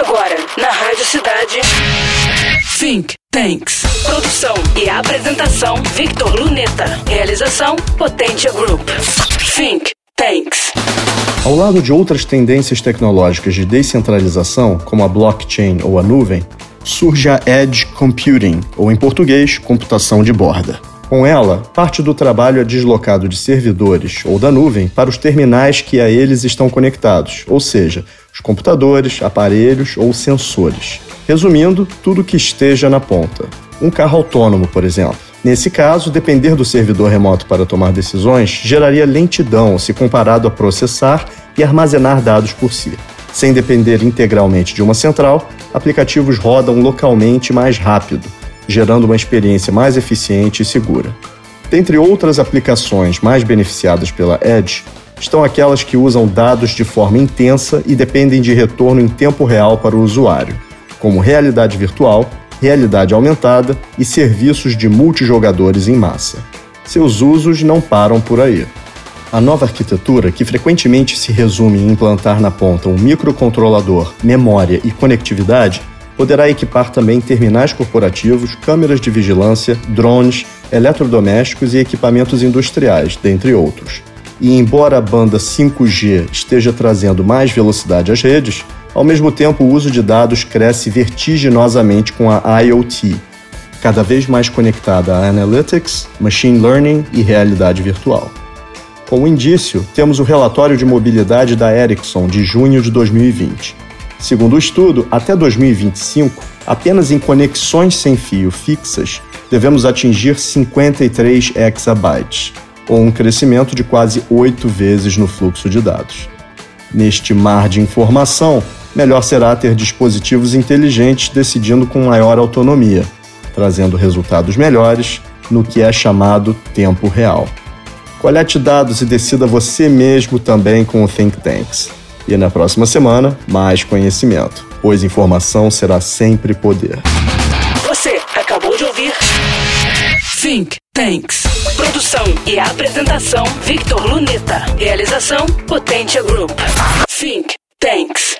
Agora, na Rádio Cidade. Think Tanks. Produção e apresentação: Victor Luneta. Realização: Potência Group. Think Tanks. Ao lado de outras tendências tecnológicas de descentralização, como a blockchain ou a nuvem, surge a Edge Computing, ou em português, computação de borda. Com ela, parte do trabalho é deslocado de servidores ou da nuvem para os terminais que a eles estão conectados, ou seja, os computadores, aparelhos ou sensores. Resumindo, tudo que esteja na ponta. Um carro autônomo, por exemplo. Nesse caso, depender do servidor remoto para tomar decisões geraria lentidão se comparado a processar e armazenar dados por si. Sem depender integralmente de uma central, aplicativos rodam localmente mais rápido, gerando uma experiência mais eficiente e segura. Dentre outras aplicações mais beneficiadas pela Edge, estão aquelas que usam dados de forma intensa e dependem de retorno em tempo real para o usuário, como realidade virtual, realidade aumentada e serviços de multijogadores em massa. Seus usos não param por aí. A nova arquitetura, que frequentemente se resume em implantar na ponta um microcontrolador, memória e conectividade, poderá equipar também terminais corporativos, câmeras de vigilância, drones, eletrodomésticos e equipamentos industriais, dentre outros. E embora a banda 5G esteja trazendo mais velocidade às redes, ao mesmo tempo o uso de dados cresce vertiginosamente com a IoT, cada vez mais conectada a analytics, machine learning e realidade virtual. Como indício, temos o relatório de mobilidade da Ericsson de junho de 2020 Segundo o estudo, até 2025, apenas em conexões sem fio fixas, devemos atingir 53 exabytes, ou um crescimento de quase oito vezes no fluxo de dados. Neste mar de informação, melhor será ter dispositivos inteligentes decidindo com maior autonomia, trazendo resultados melhores no que é chamado tempo real. Colete dados e decida você mesmo também com o Think Tanks. E na próxima semana, mais conhecimento, pois informação será sempre poder. Você acabou de ouvir Think Tanks. Produção e apresentação Victor Luneta. Realização Potência Group. Think Tanks.